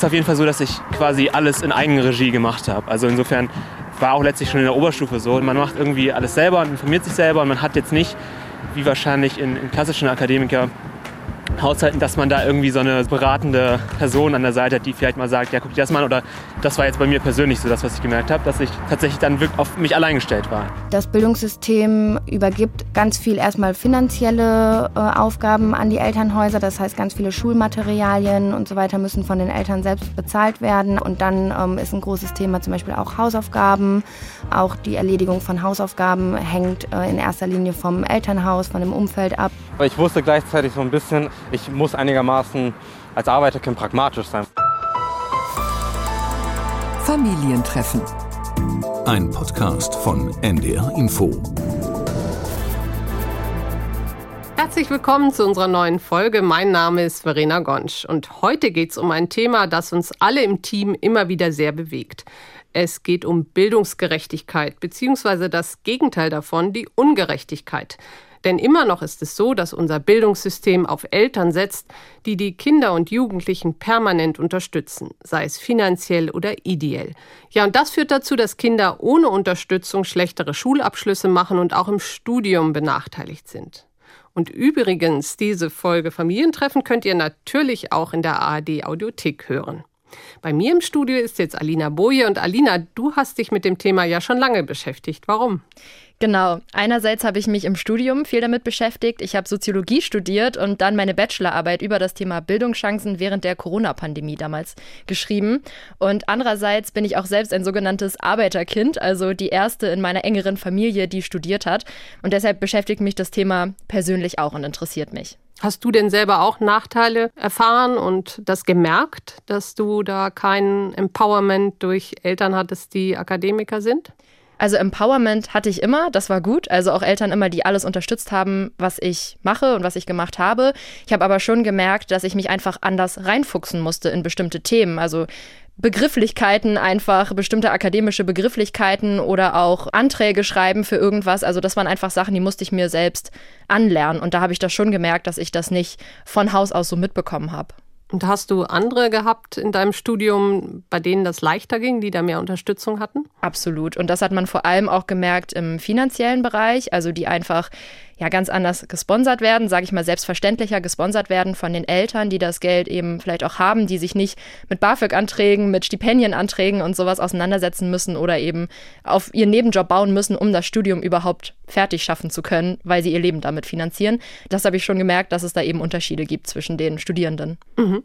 ist auf jeden Fall so, dass ich quasi alles in Eigenregie gemacht habe. Also insofern war auch letztlich schon in der Oberstufe so. Man macht irgendwie alles selber und informiert sich selber und man hat jetzt nicht, wie wahrscheinlich in, in klassischen Akademiker, Haushalten, dass man da irgendwie so eine beratende Person an der Seite hat, die vielleicht mal sagt, ja, guck dir das mal an. Oder das war jetzt bei mir persönlich so das, was ich gemerkt habe, dass ich tatsächlich dann wirklich auf mich allein gestellt war. Das Bildungssystem übergibt ganz viel erstmal finanzielle äh, Aufgaben an die Elternhäuser. Das heißt, ganz viele Schulmaterialien und so weiter müssen von den Eltern selbst bezahlt werden. Und dann ähm, ist ein großes Thema zum Beispiel auch Hausaufgaben. Auch die Erledigung von Hausaufgaben hängt äh, in erster Linie vom Elternhaus, von dem Umfeld ab. Ich wusste gleichzeitig so ein bisschen, ich muss einigermaßen als Arbeiterkind pragmatisch sein. Familientreffen. Ein Podcast von NDR Info. Herzlich willkommen zu unserer neuen Folge. Mein Name ist Verena Gonsch und heute geht es um ein Thema, das uns alle im Team immer wieder sehr bewegt. Es geht um Bildungsgerechtigkeit, beziehungsweise das Gegenteil davon, die Ungerechtigkeit. Denn immer noch ist es so, dass unser Bildungssystem auf Eltern setzt, die die Kinder und Jugendlichen permanent unterstützen, sei es finanziell oder ideell. Ja, und das führt dazu, dass Kinder ohne Unterstützung schlechtere Schulabschlüsse machen und auch im Studium benachteiligt sind. Und übrigens, diese Folge Familientreffen könnt ihr natürlich auch in der ARD Audiothek hören. Bei mir im Studio ist jetzt Alina Boje und Alina, du hast dich mit dem Thema ja schon lange beschäftigt. Warum? Genau. Einerseits habe ich mich im Studium viel damit beschäftigt. Ich habe Soziologie studiert und dann meine Bachelorarbeit über das Thema Bildungschancen während der Corona-Pandemie damals geschrieben. Und andererseits bin ich auch selbst ein sogenanntes Arbeiterkind, also die erste in meiner engeren Familie, die studiert hat. Und deshalb beschäftigt mich das Thema persönlich auch und interessiert mich. Hast du denn selber auch Nachteile erfahren und das gemerkt, dass du da kein Empowerment durch Eltern hattest, die Akademiker sind? Also Empowerment hatte ich immer, das war gut. Also auch Eltern immer, die alles unterstützt haben, was ich mache und was ich gemacht habe. Ich habe aber schon gemerkt, dass ich mich einfach anders reinfuchsen musste in bestimmte Themen. Also Begrifflichkeiten einfach, bestimmte akademische Begrifflichkeiten oder auch Anträge schreiben für irgendwas. Also das waren einfach Sachen, die musste ich mir selbst anlernen. Und da habe ich das schon gemerkt, dass ich das nicht von Haus aus so mitbekommen habe. Und hast du andere gehabt in deinem Studium, bei denen das leichter ging, die da mehr Unterstützung hatten? Absolut. Und das hat man vor allem auch gemerkt im finanziellen Bereich, also die einfach ja ganz anders gesponsert werden, sage ich mal selbstverständlicher gesponsert werden von den Eltern, die das Geld eben vielleicht auch haben, die sich nicht mit BAföG-Anträgen, mit Stipendienanträgen und sowas auseinandersetzen müssen oder eben auf ihren Nebenjob bauen müssen, um das Studium überhaupt fertig schaffen zu können, weil sie ihr Leben damit finanzieren. Das habe ich schon gemerkt, dass es da eben Unterschiede gibt zwischen den Studierenden. Mhm.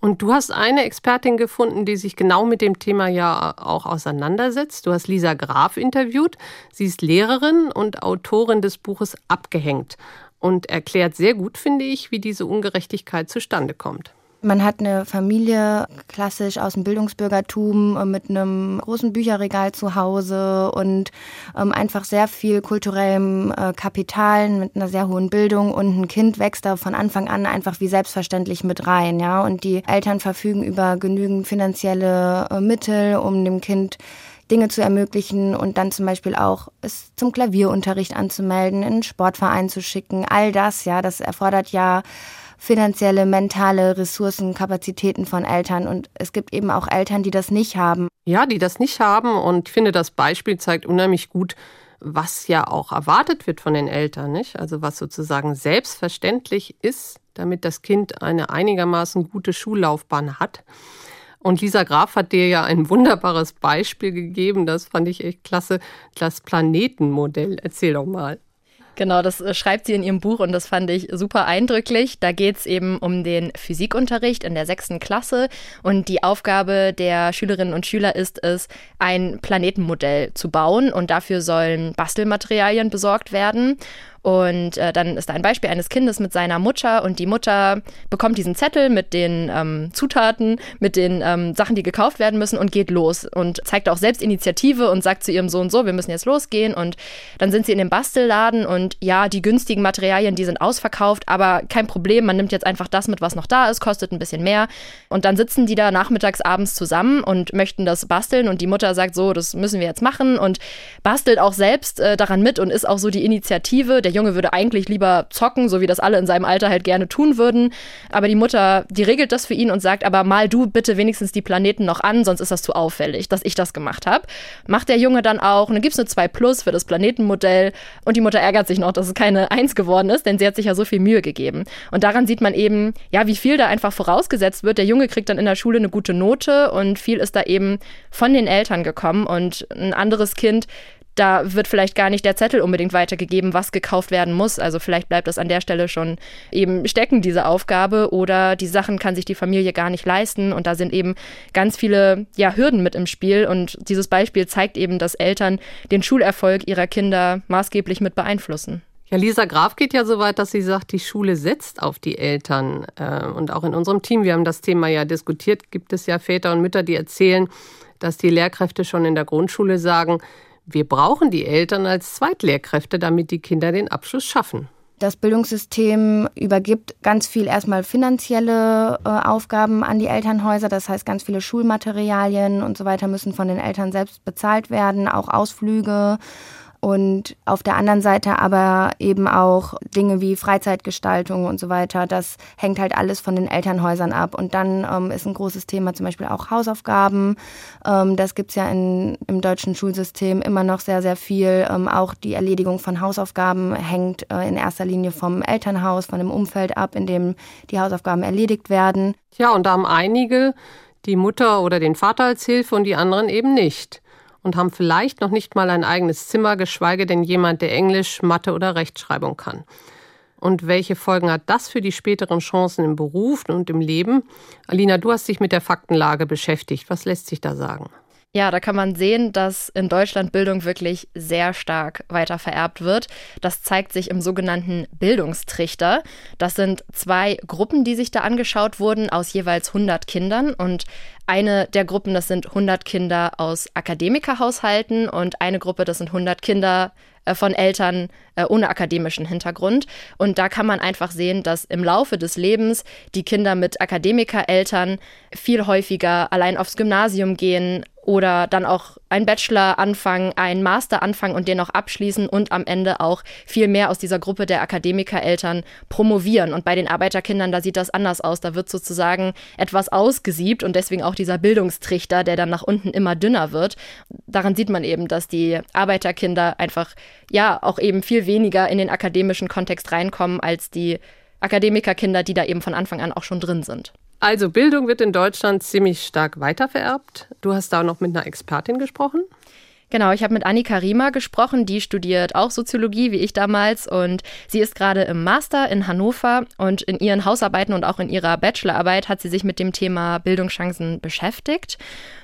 Und du hast eine Expertin gefunden, die sich genau mit dem Thema ja auch auseinandersetzt. Du hast Lisa Graf interviewt. Sie ist Lehrerin und Autorin des Buches Abgehängt und erklärt sehr gut, finde ich, wie diese Ungerechtigkeit zustande kommt. Man hat eine Familie klassisch aus dem Bildungsbürgertum äh, mit einem großen Bücherregal zu Hause und ähm, einfach sehr viel kulturellem äh, Kapital mit einer sehr hohen Bildung und ein Kind wächst da von Anfang an einfach wie selbstverständlich mit rein, ja. Und die Eltern verfügen über genügend finanzielle äh, Mittel, um dem Kind Dinge zu ermöglichen und dann zum Beispiel auch es zum Klavierunterricht anzumelden, in einen Sportverein zu schicken. All das, ja, das erfordert ja finanzielle, mentale Ressourcen, Kapazitäten von Eltern. Und es gibt eben auch Eltern, die das nicht haben. Ja, die das nicht haben. Und ich finde, das Beispiel zeigt unheimlich gut, was ja auch erwartet wird von den Eltern, nicht? Also was sozusagen selbstverständlich ist, damit das Kind eine einigermaßen gute Schullaufbahn hat. Und Lisa Graf hat dir ja ein wunderbares Beispiel gegeben, das fand ich echt klasse, das Planetenmodell. Erzähl doch mal. Genau, das äh, schreibt sie in ihrem Buch und das fand ich super eindrücklich. Da geht es eben um den Physikunterricht in der sechsten Klasse und die Aufgabe der Schülerinnen und Schüler ist es, ein Planetenmodell zu bauen und dafür sollen Bastelmaterialien besorgt werden. Und äh, dann ist da ein Beispiel eines Kindes mit seiner Mutter und die Mutter bekommt diesen Zettel mit den ähm, Zutaten, mit den ähm, Sachen, die gekauft werden müssen und geht los und zeigt auch selbst Initiative und sagt zu ihrem Sohn so, wir müssen jetzt losgehen. Und dann sind sie in dem Bastelladen und ja, die günstigen Materialien, die sind ausverkauft, aber kein Problem, man nimmt jetzt einfach das mit, was noch da ist, kostet ein bisschen mehr. Und dann sitzen die da nachmittags, abends zusammen und möchten das basteln und die Mutter sagt so, das müssen wir jetzt machen und bastelt auch selbst äh, daran mit und ist auch so die Initiative, der Der Junge würde eigentlich lieber zocken, so wie das alle in seinem Alter halt gerne tun würden. Aber die Mutter, die regelt das für ihn und sagt, aber mal du bitte wenigstens die Planeten noch an, sonst ist das zu auffällig, dass ich das gemacht habe. Macht der Junge dann auch und dann gibt es eine 2 Plus für das Planetenmodell und die Mutter ärgert sich noch, dass es keine 1 geworden ist, denn sie hat sich ja so viel Mühe gegeben. Und daran sieht man eben, ja, wie viel da einfach vorausgesetzt wird. Der Junge kriegt dann in der Schule eine gute Note und viel ist da eben von den Eltern gekommen und ein anderes Kind da wird vielleicht gar nicht der Zettel unbedingt weitergegeben, was gekauft werden muss. Also vielleicht bleibt das an der Stelle schon eben stecken, diese Aufgabe, oder die Sachen kann sich die Familie gar nicht leisten. Und da sind eben ganz viele ja, Hürden mit im Spiel. Und dieses Beispiel zeigt eben, dass Eltern den Schulerfolg ihrer Kinder maßgeblich mit beeinflussen. Ja, Lisa Graf geht ja so weit, dass sie sagt, die Schule setzt auf die Eltern. Äh, und auch in unserem Team, wir haben das Thema ja diskutiert, gibt es ja Väter und Mütter, die erzählen, dass die Lehrkräfte schon in der Grundschule sagen, wir brauchen die Eltern als Zweitlehrkräfte, damit die Kinder den Abschluss schaffen. Das Bildungssystem übergibt ganz viel erstmal finanzielle äh, Aufgaben an die Elternhäuser. Das heißt, ganz viele Schulmaterialien und so weiter müssen von den Eltern selbst bezahlt werden, auch Ausflüge und auf der anderen Seite aber eben auch Dinge wie Freizeitgestaltung und so weiter. Das hängt halt alles von den Elternhäusern ab. Und dann ähm, ist ein großes Thema zum Beispiel auch Hausaufgaben. Ähm, das gibt's ja in, im deutschen Schulsystem immer noch sehr, sehr viel. Ähm, auch die Erledigung von Hausaufgaben hängt äh, in erster Linie vom Elternhaus, von dem Umfeld ab, in dem die Hausaufgaben erledigt werden. Ja, und da haben einige die Mutter oder den Vater als Hilfe und die anderen eben nicht und haben vielleicht noch nicht mal ein eigenes Zimmer, geschweige denn jemand, der Englisch, Mathe oder Rechtschreibung kann. Und welche Folgen hat das für die späteren Chancen im Beruf und im Leben? Alina, du hast dich mit der Faktenlage beschäftigt. Was lässt sich da sagen? Ja, da kann man sehen, dass in Deutschland Bildung wirklich sehr stark weiter vererbt wird. Das zeigt sich im sogenannten Bildungstrichter. Das sind zwei Gruppen, die sich da angeschaut wurden, aus jeweils 100 Kindern. Und eine der Gruppen, das sind 100 Kinder aus Akademikerhaushalten und eine Gruppe, das sind 100 Kinder äh, von Eltern äh, ohne akademischen Hintergrund. Und da kann man einfach sehen, dass im Laufe des Lebens die Kinder mit Akademikereltern viel häufiger allein aufs Gymnasium gehen oder dann auch einen Bachelor anfangen, einen Master anfangen und den noch abschließen und am Ende auch viel mehr aus dieser Gruppe der Akademikereltern promovieren. Und bei den Arbeiterkindern, da sieht das anders aus. Da wird sozusagen etwas ausgesiebt und deswegen auch dieser Bildungstrichter, der dann nach unten immer dünner wird. Daran sieht man eben, dass die Arbeiterkinder einfach ja auch eben viel weniger in den akademischen Kontext reinkommen als die Akademikerkinder, die da eben von Anfang an auch schon drin sind. Also Bildung wird in Deutschland ziemlich stark weitervererbt. Du hast da noch mit einer Expertin gesprochen. Genau, ich habe mit Annika Riemer gesprochen, die studiert auch Soziologie wie ich damals und sie ist gerade im Master in Hannover und in ihren Hausarbeiten und auch in ihrer Bachelorarbeit hat sie sich mit dem Thema Bildungschancen beschäftigt.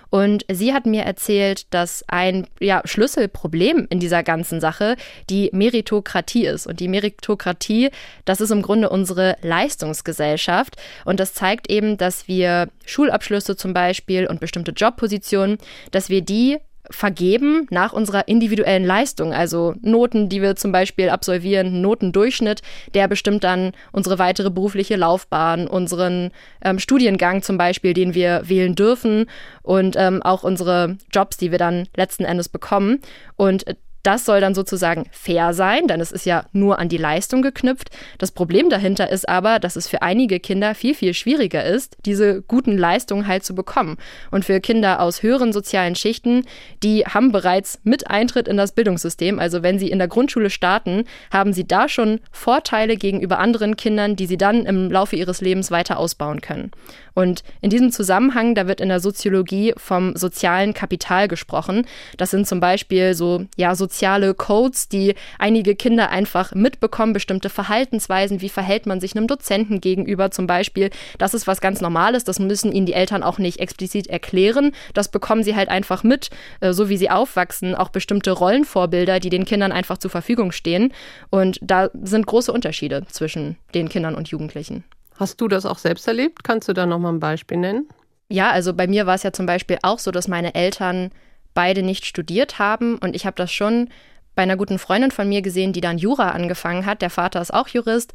Und sie hat mir erzählt, dass ein ja, Schlüsselproblem in dieser ganzen Sache die Meritokratie ist. Und die Meritokratie, das ist im Grunde unsere Leistungsgesellschaft. Und das zeigt eben, dass wir Schulabschlüsse zum Beispiel und bestimmte Jobpositionen, dass wir die vergeben nach unserer individuellen Leistung. Also Noten, die wir zum Beispiel absolvieren, Notendurchschnitt, der bestimmt dann unsere weitere berufliche Laufbahn, unseren ähm, Studiengang zum Beispiel, den wir wählen dürfen und ähm, auch unsere Jobs, die wir dann letzten Endes bekommen. Und das soll dann sozusagen fair sein, denn es ist ja nur an die Leistung geknüpft. Das Problem dahinter ist aber, dass es für einige Kinder viel, viel schwieriger ist, diese guten Leistungen halt zu bekommen. Und für Kinder aus höheren sozialen Schichten, die haben bereits mit Eintritt in das Bildungssystem, also wenn sie in der Grundschule starten, haben sie da schon Vorteile gegenüber anderen Kindern, die sie dann im Laufe ihres Lebens weiter ausbauen können. Und in diesem Zusammenhang, da wird in der Soziologie vom sozialen Kapital gesprochen. Das sind zum Beispiel so, ja, soziale Codes, die einige Kinder einfach mitbekommen, bestimmte Verhaltensweisen, wie verhält man sich einem Dozenten gegenüber zum Beispiel. Das ist was ganz Normales, das müssen ihnen die Eltern auch nicht explizit erklären. Das bekommen sie halt einfach mit, äh, so wie sie aufwachsen, auch bestimmte Rollenvorbilder, die den Kindern einfach zur Verfügung stehen. Und da sind große Unterschiede zwischen den Kindern und Jugendlichen. Hast du das auch selbst erlebt? Kannst du da nochmal ein Beispiel nennen? Ja, also bei mir war es ja zum Beispiel auch so, dass meine Eltern beide nicht studiert haben und ich habe das schon bei einer guten Freundin von mir gesehen, die dann Jura angefangen hat. Der Vater ist auch Jurist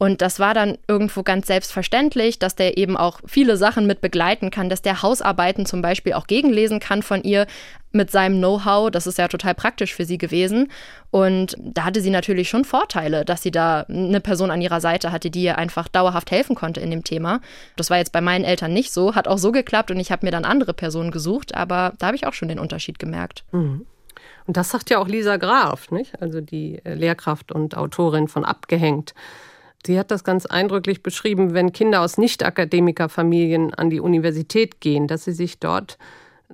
Und das war dann irgendwo ganz selbstverständlich, dass der eben auch viele Sachen mit begleiten kann, dass der Hausarbeiten zum Beispiel auch gegenlesen kann von ihr mit seinem Know-how. Das ist ja total praktisch für sie gewesen. Und da hatte sie natürlich schon Vorteile, dass sie da eine Person an ihrer Seite hatte, die ihr einfach dauerhaft helfen konnte in dem Thema. Das war jetzt bei meinen Eltern nicht so, hat auch so geklappt und ich habe mir dann andere Personen gesucht, aber da habe ich auch schon den Unterschied gemerkt. Mhm. Und das sagt ja auch Lisa Graf, nicht? also die Lehrkraft und Autorin von Abgehängt. Sie hat das ganz eindrücklich beschrieben, wenn Kinder aus Nicht-Akademikerfamilien an die Universität gehen, dass sie sich dort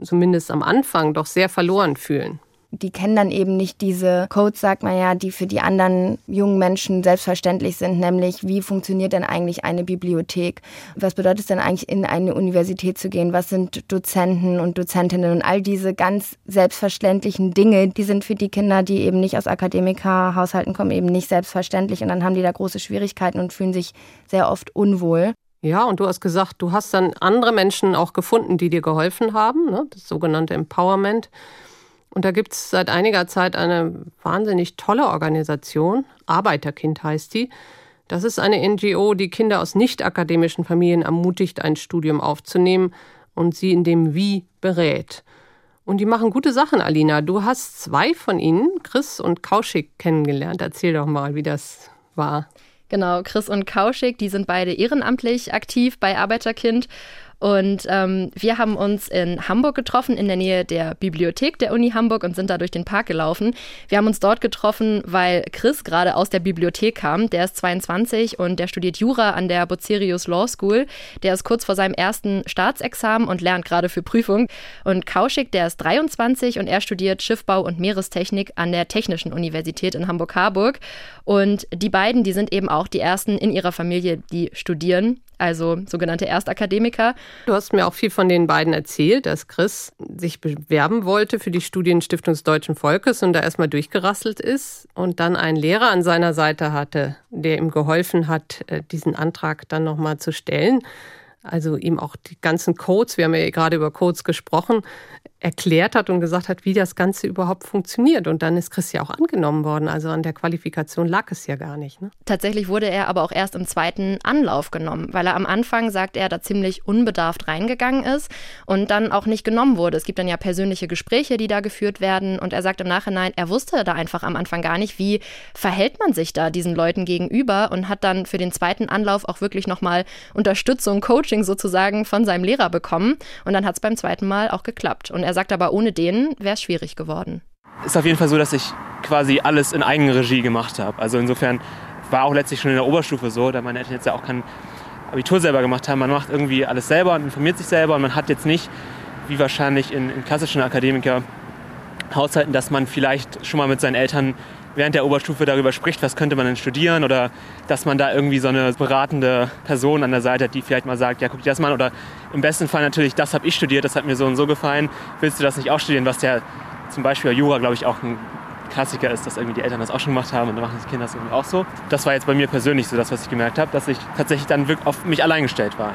zumindest am Anfang doch sehr verloren fühlen die kennen dann eben nicht diese Codes, sagt man ja, die für die anderen jungen Menschen selbstverständlich sind, nämlich wie funktioniert denn eigentlich eine Bibliothek? Was bedeutet es denn eigentlich, in eine Universität zu gehen? Was sind Dozenten und Dozentinnen und all diese ganz selbstverständlichen Dinge, die sind für die Kinder, die eben nicht aus Akademikerhaushalten kommen, eben nicht selbstverständlich und dann haben die da große Schwierigkeiten und fühlen sich sehr oft unwohl. Ja, und du hast gesagt, du hast dann andere Menschen auch gefunden, die dir geholfen haben, ne? das sogenannte Empowerment. Und da gibt es seit einiger Zeit eine wahnsinnig tolle Organisation, Arbeiterkind heißt die. Das ist eine NGO, die Kinder aus nicht akademischen Familien ermutigt, ein Studium aufzunehmen und sie in dem Wie berät. Und die machen gute Sachen, Alina. Du hast zwei von ihnen, Chris und Kauschik, kennengelernt. Erzähl doch mal, wie das war. Genau, Chris und Kauschik, die sind beide ehrenamtlich aktiv bei Arbeiterkind und ähm, wir haben uns in Hamburg getroffen, in der Nähe der Bibliothek der Uni Hamburg und sind da durch den Park gelaufen. Wir haben uns dort getroffen, weil Chris gerade aus der Bibliothek kam. Der ist 22 und der studiert Jura an der Bucerius Law School. Der ist kurz vor seinem ersten Staatsexamen und lernt gerade für Prüfung. Und Kauschik, der ist 23 und er studiert Schiffbau und Meerestechnik an der Technischen Universität in Hamburg-Harburg. Und die beiden, die sind eben auch die ersten in ihrer Familie, die studieren also sogenannte Erstakademiker. Du hast mir auch viel von den beiden erzählt, dass Chris sich bewerben wollte für die Studienstiftung des Deutschen Volkes und da erstmal durchgerasselt ist und dann einen Lehrer an seiner Seite hatte, der ihm geholfen hat, äh, diesen Antrag dann nochmal zu stellen. Also ihm auch die ganzen Codes, wir haben ja gerade über Codes gesprochen, erklärt hat und gesagt hat, wie das Ganze überhaupt funktioniert. Und dann ist Chris ja auch angenommen worden. Also an der Qualifikation lag es ja gar nicht. Ne? Tatsächlich wurde er aber auch erst im zweiten Anlauf genommen, weil er am Anfang, sagt er, da ziemlich unbedarft reingegangen ist und dann auch nicht genommen wurde. Es gibt dann ja persönliche Gespräche, die da geführt werden. Und er sagt im Nachhinein, er wusste da einfach am Anfang gar nicht, wie verhält man sich da diesen Leuten gegenüber und hat dann für den zweiten Anlauf auch wirklich nochmal Unterstützung, Coaching sozusagen von seinem Lehrer bekommen. Und dann hat es beim zweiten Mal auch geklappt. Und er sagt aber, ohne den wäre es schwierig geworden. Ist auf jeden Fall so, dass ich quasi alles in Eigenregie gemacht habe. Also insofern war auch letztlich schon in der Oberstufe so, da meine Eltern jetzt ja auch kein Abitur selber gemacht haben. Man macht irgendwie alles selber und informiert sich selber und man hat jetzt nicht, wie wahrscheinlich in, in klassischen Akademikerhaushalten, dass man vielleicht schon mal mit seinen Eltern während der Oberstufe darüber spricht, was könnte man denn studieren oder dass man da irgendwie so eine beratende Person an der Seite hat, die vielleicht mal sagt, ja, guck dir das mal an oder im besten Fall natürlich, das habe ich studiert, das hat mir so und so gefallen, willst du das nicht auch studieren, was ja zum Beispiel Jura, glaube ich, auch ein Klassiker ist, dass irgendwie die Eltern das auch schon gemacht haben und dann machen die Kinder das irgendwie auch so. Das war jetzt bei mir persönlich so das, was ich gemerkt habe, dass ich tatsächlich dann wirklich auf mich allein gestellt war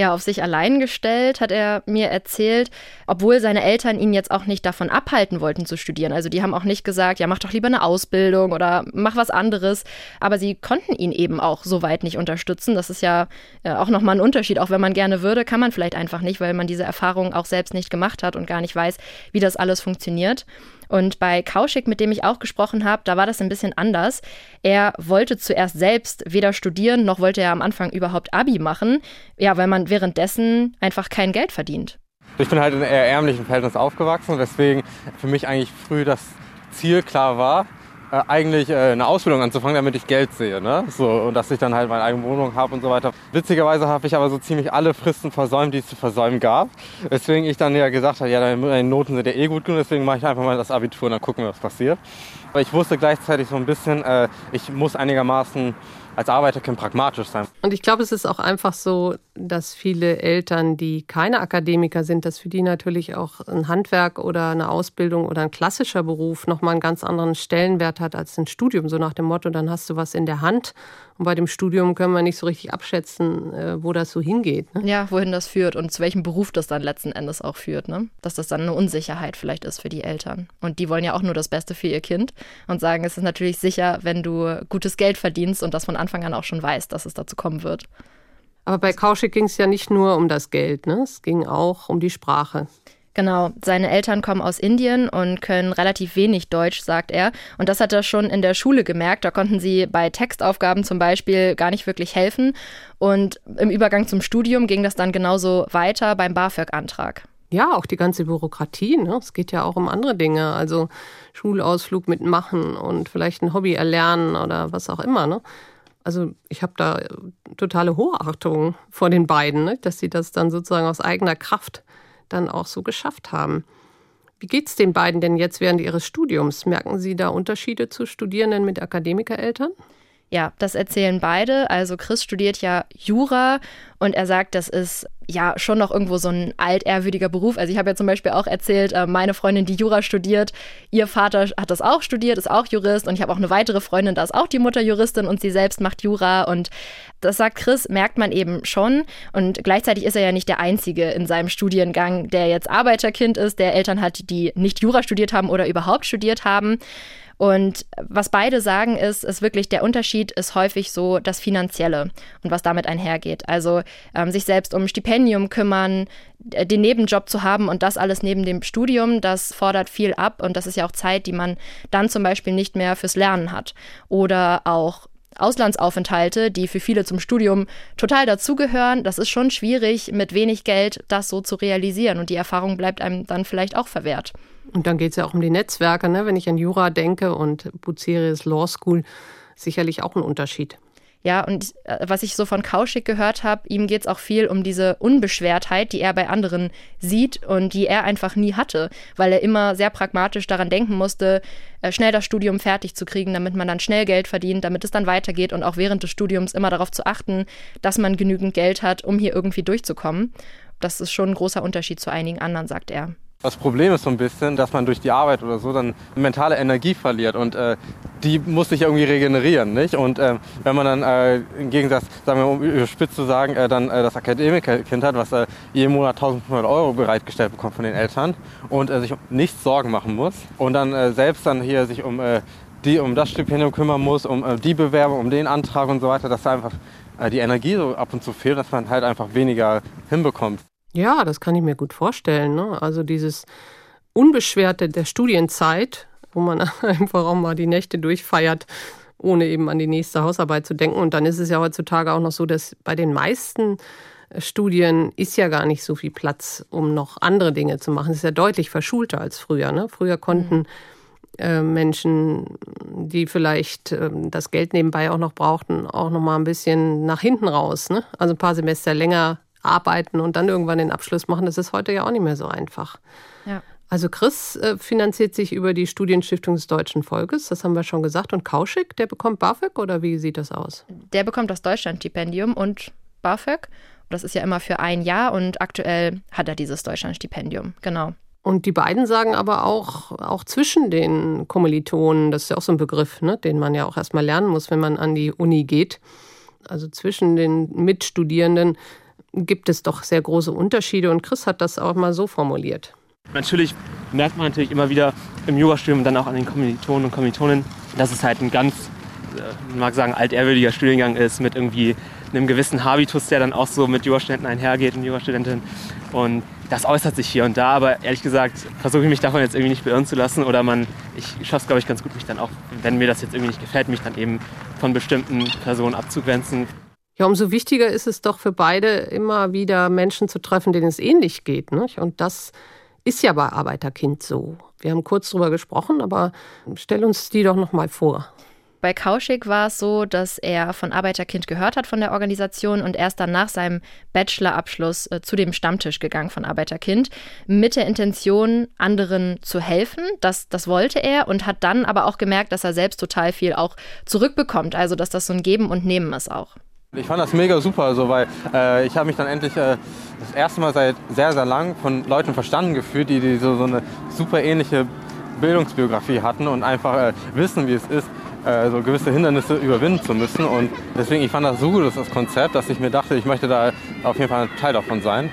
ja, auf sich allein gestellt, hat er mir erzählt, obwohl seine Eltern ihn jetzt auch nicht davon abhalten wollten zu studieren. Also die haben auch nicht gesagt, ja, mach doch lieber eine Ausbildung oder mach was anderes. Aber sie konnten ihn eben auch so weit nicht unterstützen. Das ist ja äh, auch nochmal ein Unterschied. Auch wenn man gerne würde, kann man vielleicht einfach nicht, weil man diese Erfahrung auch selbst nicht gemacht hat und gar nicht weiß, wie das alles funktioniert. Und bei Kauschik, mit dem ich auch gesprochen habe, da war das ein bisschen anders. Er wollte zuerst selbst weder studieren, noch wollte er am Anfang überhaupt Abi machen. Ja, weil man währenddessen einfach kein Geld verdient. Ich bin halt in eher ärmlichen Verhältnissen aufgewachsen, weswegen für mich eigentlich früh das Ziel klar war, äh, eigentlich äh, eine Ausbildung anzufangen, damit ich Geld sehe. Ne? So, und dass ich dann halt meine eigene Wohnung habe und so weiter. Witzigerweise habe ich aber so ziemlich alle Fristen versäumt, die es zu versäumen gab. Weswegen ich dann ja gesagt habe, ja, deine Noten sind ja eh gut genug, deswegen mache ich einfach mal das Abitur und dann gucken wir, was passiert. Aber ich wusste gleichzeitig so ein bisschen, äh, ich muss einigermaßen als Arbeiterkind pragmatisch sein. Und ich glaube, es ist auch einfach so, dass viele Eltern, die keine Akademiker sind, dass für die natürlich auch ein Handwerk oder eine Ausbildung oder ein klassischer Beruf nochmal einen ganz anderen Stellenwert hat als ein Studium. So nach dem Motto, dann hast du was in der Hand. Und bei dem Studium können wir nicht so richtig abschätzen, äh, wo das so hingeht. Ne? Ja, wohin das führt und zu welchem Beruf das dann letzten Endes auch führt. Ne? Dass das dann eine Unsicherheit vielleicht ist für die Eltern. Und die wollen ja auch nur das Beste für ihr Kind und sagen, es ist natürlich sicher, wenn du gutes Geld verdienst und das von Anfang an auch schon weißt, dass es dazu kommt kommen wird. Aber bei Kauschik ging es ja nicht nur um das Geld, ne? es ging auch um die Sprache. Genau, seine Eltern kommen aus Indien und können relativ wenig Deutsch, sagt er. Und das hat er schon in der Schule gemerkt. Da konnten sie bei Textaufgaben zum Beispiel gar nicht wirklich helfen. Und im Übergang zum Studium ging das dann genauso weiter beim BAföG-Antrag. Ja, auch die ganze Bürokratie. Ne? Es geht ja auch um andere Dinge. Also Schulausflug mitmachen und vielleicht ein Hobby erlernen oder was auch immer. Ne? Also ich habe da totale Hochachtung vor den beiden, ne? dass sie das dann sozusagen aus eigener Kraft dann auch so geschafft haben. Wie geht es den beiden denn jetzt während ihres Studiums? Merken Sie da Unterschiede zu Studierenden mit Akademikereltern? Ja, das erzählen beide. Also Chris studiert ja Jura und er sagt, das ist ja schon noch irgendwo so ein altehrwürdiger Beruf. Also ich habe ja zum Beispiel auch erzählt, äh, meine Freundin, die Jura studiert, ihr Vater hat das auch studiert, ist auch Jurist und ich habe auch eine weitere Freundin, da ist auch die Mutter Juristin und sie selbst macht Jura und das sagt Chris, merkt man eben schon und gleichzeitig ist er ja nicht der Einzige in seinem Studiengang, der jetzt Arbeiterkind ist, der Eltern hat, die nicht Jura studiert haben oder überhaupt studiert haben. Und was beide sagen ist, ist wirklich der Unterschied ist häufig so das Finanzielle und was damit einhergeht. Also ähm, sich selbst um Stipendium kümmern, äh, den Nebenjob zu haben und das alles neben dem Studium, das fordert viel ab und das ist ja auch Zeit, die man dann zum Beispiel nicht mehr fürs Lernen hat. Oder auch Auslandsaufenthalte, die für viele zum Studium total dazugehören. Das ist schon schwierig, mit wenig Geld das so zu realisieren und die Erfahrung bleibt einem dann vielleicht auch verwehrt. Und dann geht es ja auch um die Netzwerke, ne? wenn ich an Jura denke und Bucerius Law School, sicherlich auch ein Unterschied. Ja, und äh, was ich so von Kauschik gehört habe, ihm geht es auch viel um diese Unbeschwertheit, die er bei anderen sieht und die er einfach nie hatte, weil er immer sehr pragmatisch daran denken musste, äh, schnell das Studium fertig zu kriegen, damit man dann schnell Geld verdient, damit es dann weitergeht und auch während des Studiums immer darauf zu achten, dass man genügend Geld hat, um hier irgendwie durchzukommen. Das ist schon ein großer Unterschied zu einigen anderen, sagt er. Das Problem ist so ein bisschen, dass man durch die Arbeit oder so dann mentale Energie verliert und äh, die muss sich irgendwie regenerieren, nicht? Und äh, wenn man dann äh, im Gegensatz, sagen wir um überspitzt zu sagen, äh, dann äh, das Akademikerkind hat, was äh, jeden Monat 1500 Euro bereitgestellt bekommt von den Eltern und sich um nichts Sorgen machen muss und dann selbst dann hier sich um die um das Stipendium kümmern muss, um die Bewerbung, um den Antrag und so weiter, dass da einfach die Energie so ab und zu fehlt, dass man halt einfach weniger hinbekommt. Ja, das kann ich mir gut vorstellen. Ne? Also dieses Unbeschwerte der Studienzeit, wo man einfach auch mal die Nächte durchfeiert, ohne eben an die nächste Hausarbeit zu denken. Und dann ist es ja heutzutage auch noch so, dass bei den meisten äh, Studien ist ja gar nicht so viel Platz, um noch andere Dinge zu machen. Es ist ja deutlich verschulter als früher. Ne? Früher konnten mhm. äh, Menschen, die vielleicht äh, das Geld nebenbei auch noch brauchten, auch noch mal ein bisschen nach hinten raus. Ne? Also ein paar Semester länger arbeiten und dann irgendwann den Abschluss machen, das ist heute ja auch nicht mehr so einfach. Ja. Also Chris äh, finanziert sich über die Studienstiftung des Deutschen Volkes, das haben wir schon gesagt. Und Kauschik, der bekommt BAföG oder wie sieht das aus? Der bekommt das Deutschlandstipendium und BAföG. Das ist ja immer für ein Jahr und aktuell hat er dieses Deutschlandstipendium, genau. Und die beiden sagen aber auch, auch zwischen den Kommilitonen, das ist ja auch so ein Begriff, ne, den man ja auch erstmal lernen muss, wenn man an die Uni geht. Also zwischen den Mitstudierenden gibt es doch sehr große Unterschiede und Chris hat das auch mal so formuliert. Natürlich merkt man natürlich immer wieder im Yogastudium dann auch an den Kommilitonen und Kommilitonen, dass es halt ein ganz, äh, man mag sagen, altehrwürdiger Studiengang ist mit irgendwie einem gewissen Habitus, der dann auch so mit Jurastudenten einhergeht und Jurastudentinnen. Und das äußert sich hier und da, aber ehrlich gesagt versuche ich mich davon jetzt irgendwie nicht beirren zu lassen oder man, ich schaffe es glaube ich ganz gut, mich dann auch, wenn mir das jetzt irgendwie nicht gefällt, mich dann eben von bestimmten Personen abzugrenzen. Ja, umso wichtiger ist es doch für beide, immer wieder Menschen zu treffen, denen es ähnlich geht. Nicht? Und das ist ja bei Arbeiterkind so. Wir haben kurz drüber gesprochen, aber stell uns die doch noch mal vor. Bei Kauschik war es so, dass er von Arbeiterkind gehört hat von der Organisation und erst dann nach seinem Bachelorabschluss äh, zu dem Stammtisch gegangen von Arbeiterkind mit der Intention, anderen zu helfen. Das, das wollte er und hat dann aber auch gemerkt, dass er selbst total viel auch zurückbekommt. Also, dass das so ein Geben und Nehmen ist auch. Ich fand das mega super, so, weil äh, ich habe mich dann endlich äh, das erste Mal seit sehr, sehr lang von Leuten verstanden gefühlt, die, die so, so eine super ähnliche Bildungsbiografie hatten und einfach äh, wissen, wie es ist, äh, so gewisse Hindernisse überwinden zu müssen. Und deswegen, ich fand das so gut, das Konzept, dass ich mir dachte, ich möchte da auf jeden Fall ein Teil davon sein.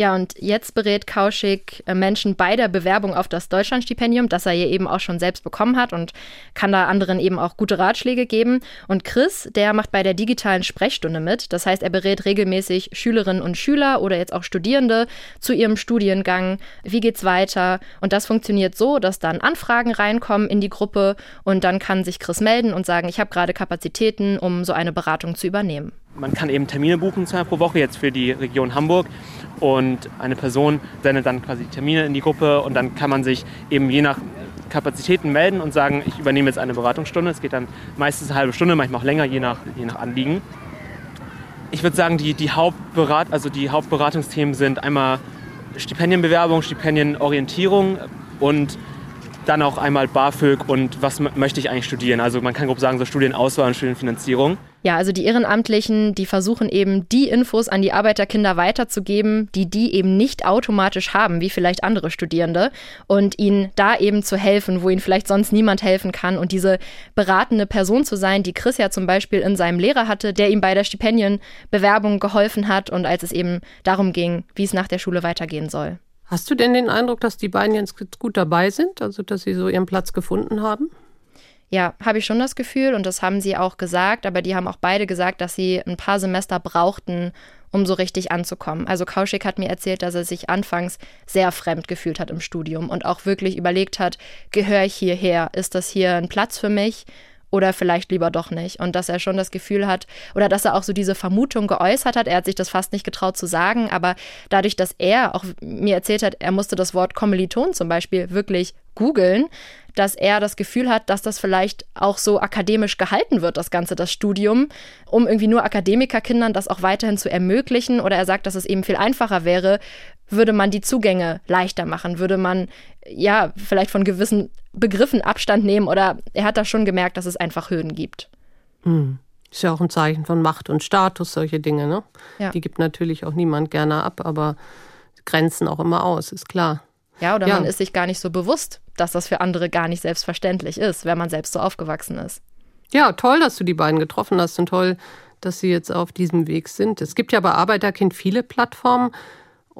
Ja, und jetzt berät Kauschig äh, Menschen bei der Bewerbung auf das Deutschlandstipendium, das er ja eben auch schon selbst bekommen hat und kann da anderen eben auch gute Ratschläge geben. Und Chris, der macht bei der digitalen Sprechstunde mit. Das heißt, er berät regelmäßig Schülerinnen und Schüler oder jetzt auch Studierende zu ihrem Studiengang. Wie geht's weiter? Und das funktioniert so, dass dann Anfragen reinkommen in die Gruppe und dann kann sich Chris melden und sagen, ich habe gerade Kapazitäten, um so eine Beratung zu übernehmen. Man kann eben Termine buchen, zweimal pro Woche, jetzt für die Region Hamburg. Und eine Person sendet dann quasi Termine in die Gruppe und dann kann man sich eben je nach Kapazitäten melden und sagen, ich übernehme jetzt eine Beratungsstunde. Es geht dann meistens eine halbe Stunde, manchmal auch länger, je nach, je nach Anliegen. Ich würde sagen, die, die, Hauptberat, also die Hauptberatungsthemen sind einmal Stipendienbewerbung, Stipendienorientierung und dann auch einmal BAföG und was möchte ich eigentlich studieren. Also man kann grob sagen, so Studienauswahl und Studienfinanzierung. Ja, also die Ehrenamtlichen, die versuchen eben die Infos an die Arbeiterkinder weiterzugeben, die die eben nicht automatisch haben, wie vielleicht andere Studierende, und ihnen da eben zu helfen, wo ihnen vielleicht sonst niemand helfen kann und diese beratende Person zu sein, die Chris ja zum Beispiel in seinem Lehrer hatte, der ihm bei der Stipendienbewerbung geholfen hat und als es eben darum ging, wie es nach der Schule weitergehen soll. Hast du denn den Eindruck, dass die beiden jetzt gut dabei sind, also dass sie so ihren Platz gefunden haben? Ja, habe ich schon das Gefühl und das haben sie auch gesagt, aber die haben auch beide gesagt, dass sie ein paar Semester brauchten, um so richtig anzukommen. Also Kauschik hat mir erzählt, dass er sich anfangs sehr fremd gefühlt hat im Studium und auch wirklich überlegt hat, gehöre ich hierher? Ist das hier ein Platz für mich? oder vielleicht lieber doch nicht. Und dass er schon das Gefühl hat, oder dass er auch so diese Vermutung geäußert hat, er hat sich das fast nicht getraut zu sagen, aber dadurch, dass er auch mir erzählt hat, er musste das Wort Kommiliton zum Beispiel wirklich googeln, dass er das Gefühl hat, dass das vielleicht auch so akademisch gehalten wird, das Ganze, das Studium, um irgendwie nur Akademikerkindern das auch weiterhin zu ermöglichen. Oder er sagt, dass es eben viel einfacher wäre, würde man die Zugänge leichter machen, würde man ja vielleicht von gewissen Begriffen Abstand nehmen oder er hat da schon gemerkt, dass es einfach Hürden gibt. Hm. Ist ja auch ein Zeichen von Macht und Status, solche Dinge, ne? Ja. Die gibt natürlich auch niemand gerne ab, aber grenzen auch immer aus, ist klar. Ja, oder ja. man ist sich gar nicht so bewusst, dass das für andere gar nicht selbstverständlich ist, wenn man selbst so aufgewachsen ist. Ja, toll, dass du die beiden getroffen hast und toll, dass sie jetzt auf diesem Weg sind. Es gibt ja bei Arbeiterkind viele Plattformen,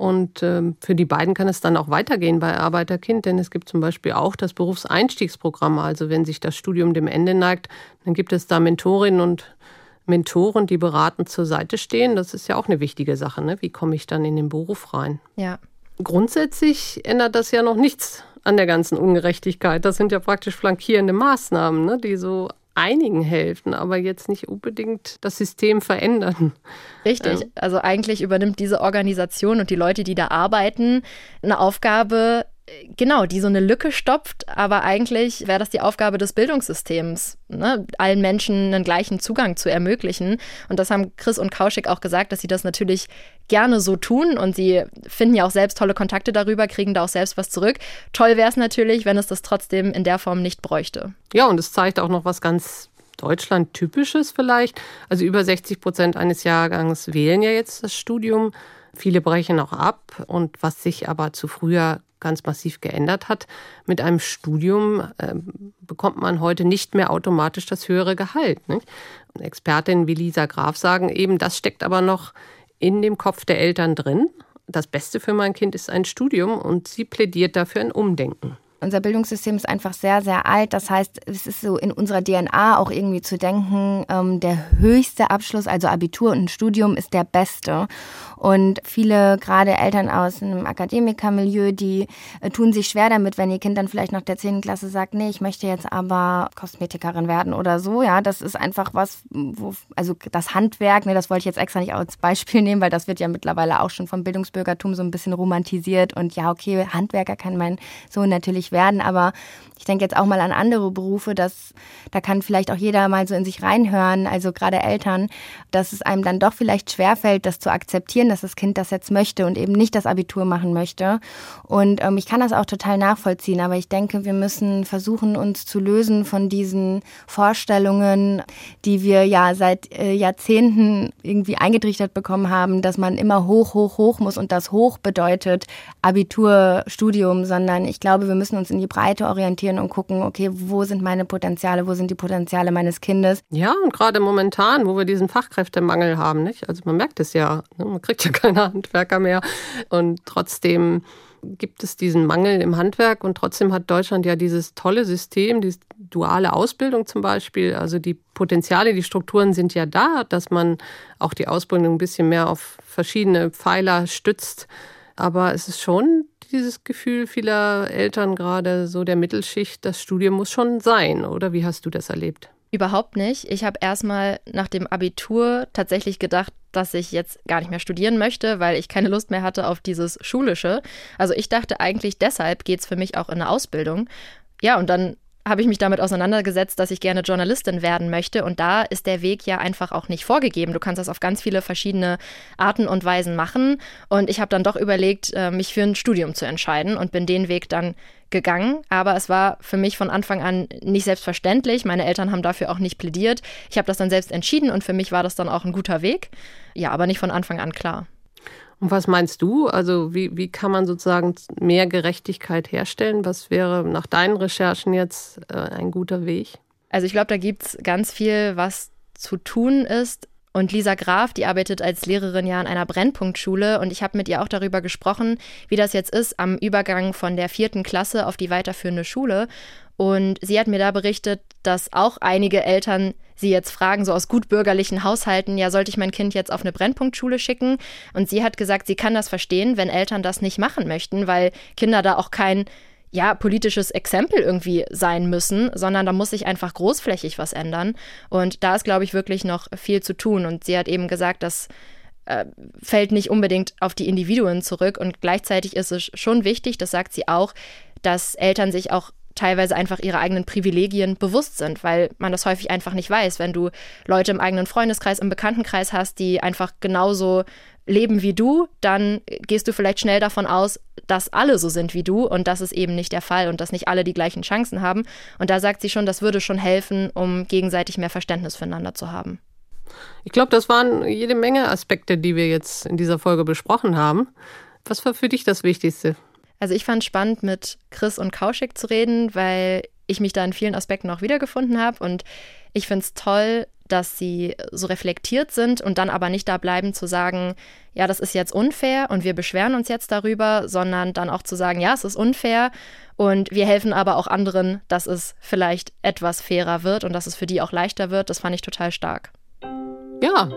und ähm, für die beiden kann es dann auch weitergehen bei Arbeiterkind, denn es gibt zum Beispiel auch das Berufseinstiegsprogramm. Also wenn sich das Studium dem Ende neigt, dann gibt es da Mentorinnen und Mentoren, die beratend zur Seite stehen. Das ist ja auch eine wichtige Sache. Ne? Wie komme ich dann in den Beruf rein? Ja. Grundsätzlich ändert das ja noch nichts an der ganzen Ungerechtigkeit. Das sind ja praktisch flankierende Maßnahmen, ne? die so einigen helfen, aber jetzt nicht unbedingt das System verändern. Richtig. Also eigentlich übernimmt diese Organisation und die Leute, die da arbeiten, eine Aufgabe, genau, die so eine Lücke stopft, aber eigentlich wäre das die Aufgabe des Bildungssystems, ne? allen Menschen einen gleichen Zugang zu ermöglichen. Und das haben Chris und Kauschik auch gesagt, dass sie das natürlich gerne so tun und sie finden ja auch selbst tolle Kontakte darüber, kriegen da auch selbst was zurück. Toll wäre es natürlich, wenn es das trotzdem in der Form nicht bräuchte. Ja, und es zeigt auch noch was ganz Deutschland-typisches vielleicht. Also über 60 Prozent eines Jahrgangs wählen ja jetzt das Studium. Viele brechen auch ab. Und was sich aber zu früher ganz massiv geändert hat. Mit einem Studium äh, bekommt man heute nicht mehr automatisch das höhere Gehalt. Nicht? Expertinnen wie Lisa Graf sagen eben, das steckt aber noch in dem Kopf der Eltern drin. Das Beste für mein Kind ist ein Studium und sie plädiert dafür ein Umdenken. Unser Bildungssystem ist einfach sehr, sehr alt. Das heißt, es ist so in unserer DNA auch irgendwie zu denken, ähm, der höchste Abschluss, also Abitur und ein Studium, ist der beste. Und viele, gerade Eltern aus einem Akademikermilieu, die äh, tun sich schwer damit, wenn ihr Kind dann vielleicht nach der 10. Klasse sagt, nee, ich möchte jetzt aber Kosmetikerin werden oder so. Ja, das ist einfach was, wo, also das Handwerk, ne, das wollte ich jetzt extra nicht als Beispiel nehmen, weil das wird ja mittlerweile auch schon vom Bildungsbürgertum so ein bisschen romantisiert. Und ja, okay, Handwerker kann mein Sohn natürlich nicht werden. Aber ich denke jetzt auch mal an andere Berufe, dass da kann vielleicht auch jeder mal so in sich reinhören, also gerade Eltern, dass es einem dann doch vielleicht schwerfällt, das zu akzeptieren, dass das Kind das jetzt möchte und eben nicht das Abitur machen möchte. Und ähm, ich kann das auch total nachvollziehen, aber ich denke, wir müssen versuchen, uns zu lösen von diesen Vorstellungen, die wir ja seit äh, Jahrzehnten irgendwie eingetrichtert bekommen haben, dass man immer hoch, hoch, hoch muss und das hoch bedeutet Abitur, Studium, sondern ich glaube, wir müssen uns in die Breite orientieren und gucken, okay, wo sind meine Potenziale, wo sind die Potenziale meines Kindes. Ja, und gerade momentan, wo wir diesen Fachkräftemangel haben, nicht? Also man merkt es ja, ne? man kriegt ja keine Handwerker mehr und trotzdem gibt es diesen Mangel im Handwerk und trotzdem hat Deutschland ja dieses tolle System, die duale Ausbildung zum Beispiel. Also die Potenziale, die Strukturen sind ja da, dass man auch die Ausbildung ein bisschen mehr auf verschiedene Pfeiler stützt. Aber es ist schon dieses Gefühl vieler Eltern, gerade so der Mittelschicht, das Studium muss schon sein, oder wie hast du das erlebt? Überhaupt nicht. Ich habe erstmal nach dem Abitur tatsächlich gedacht, dass ich jetzt gar nicht mehr studieren möchte, weil ich keine Lust mehr hatte auf dieses Schulische. Also ich dachte eigentlich, deshalb geht es für mich auch in eine Ausbildung. Ja, und dann habe ich mich damit auseinandergesetzt, dass ich gerne Journalistin werden möchte. Und da ist der Weg ja einfach auch nicht vorgegeben. Du kannst das auf ganz viele verschiedene Arten und Weisen machen. Und ich habe dann doch überlegt, äh, mich für ein Studium zu entscheiden und bin den Weg dann gegangen. Aber es war für mich von Anfang an nicht selbstverständlich. Meine Eltern haben dafür auch nicht plädiert. Ich habe das dann selbst entschieden und für mich war das dann auch ein guter Weg. Ja, aber nicht von Anfang an klar. Und was meinst du? Also wie, wie kann man sozusagen mehr Gerechtigkeit herstellen? Was wäre nach deinen Recherchen jetzt äh, ein guter Weg? Also ich glaube, da gibt es ganz viel, was zu tun ist. Und Lisa Graf, die arbeitet als Lehrerin ja an einer Brennpunktschule und ich habe mit ihr auch darüber gesprochen, wie das jetzt ist am Übergang von der vierten Klasse auf die weiterführende Schule. Und sie hat mir da berichtet, dass auch einige Eltern sie jetzt fragen, so aus gutbürgerlichen Haushalten, ja, sollte ich mein Kind jetzt auf eine Brennpunktschule schicken? Und sie hat gesagt, sie kann das verstehen, wenn Eltern das nicht machen möchten, weil Kinder da auch kein ja, politisches Exempel irgendwie sein müssen, sondern da muss sich einfach großflächig was ändern. Und da ist, glaube ich, wirklich noch viel zu tun. Und sie hat eben gesagt, das äh, fällt nicht unbedingt auf die Individuen zurück. Und gleichzeitig ist es schon wichtig, das sagt sie auch, dass Eltern sich auch teilweise einfach ihre eigenen Privilegien bewusst sind, weil man das häufig einfach nicht weiß. Wenn du Leute im eigenen Freundeskreis, im Bekanntenkreis hast, die einfach genauso leben wie du, dann gehst du vielleicht schnell davon aus, dass alle so sind wie du und das ist eben nicht der Fall und dass nicht alle die gleichen Chancen haben. Und da sagt sie schon, das würde schon helfen, um gegenseitig mehr Verständnis füreinander zu haben. Ich glaube, das waren jede Menge Aspekte, die wir jetzt in dieser Folge besprochen haben. Was war für dich das Wichtigste? Also ich fand spannend, mit Chris und Kauschik zu reden, weil ich mich da in vielen Aspekten auch wiedergefunden habe. Und ich finde es toll, dass sie so reflektiert sind und dann aber nicht da bleiben zu sagen, ja, das ist jetzt unfair und wir beschweren uns jetzt darüber, sondern dann auch zu sagen, ja, es ist unfair und wir helfen aber auch anderen, dass es vielleicht etwas fairer wird und dass es für die auch leichter wird. Das fand ich total stark. Ja,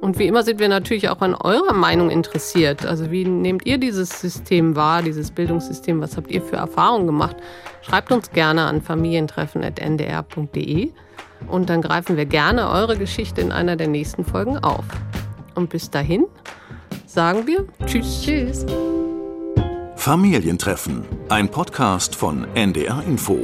und wie immer sind wir natürlich auch an eurer Meinung interessiert. Also wie nehmt ihr dieses System wahr, dieses Bildungssystem? Was habt ihr für Erfahrungen gemacht? Schreibt uns gerne an familientreffen.ndr.de und dann greifen wir gerne eure Geschichte in einer der nächsten Folgen auf. Und bis dahin sagen wir Tschüss. Tschüss. Familientreffen, ein Podcast von NDR Info.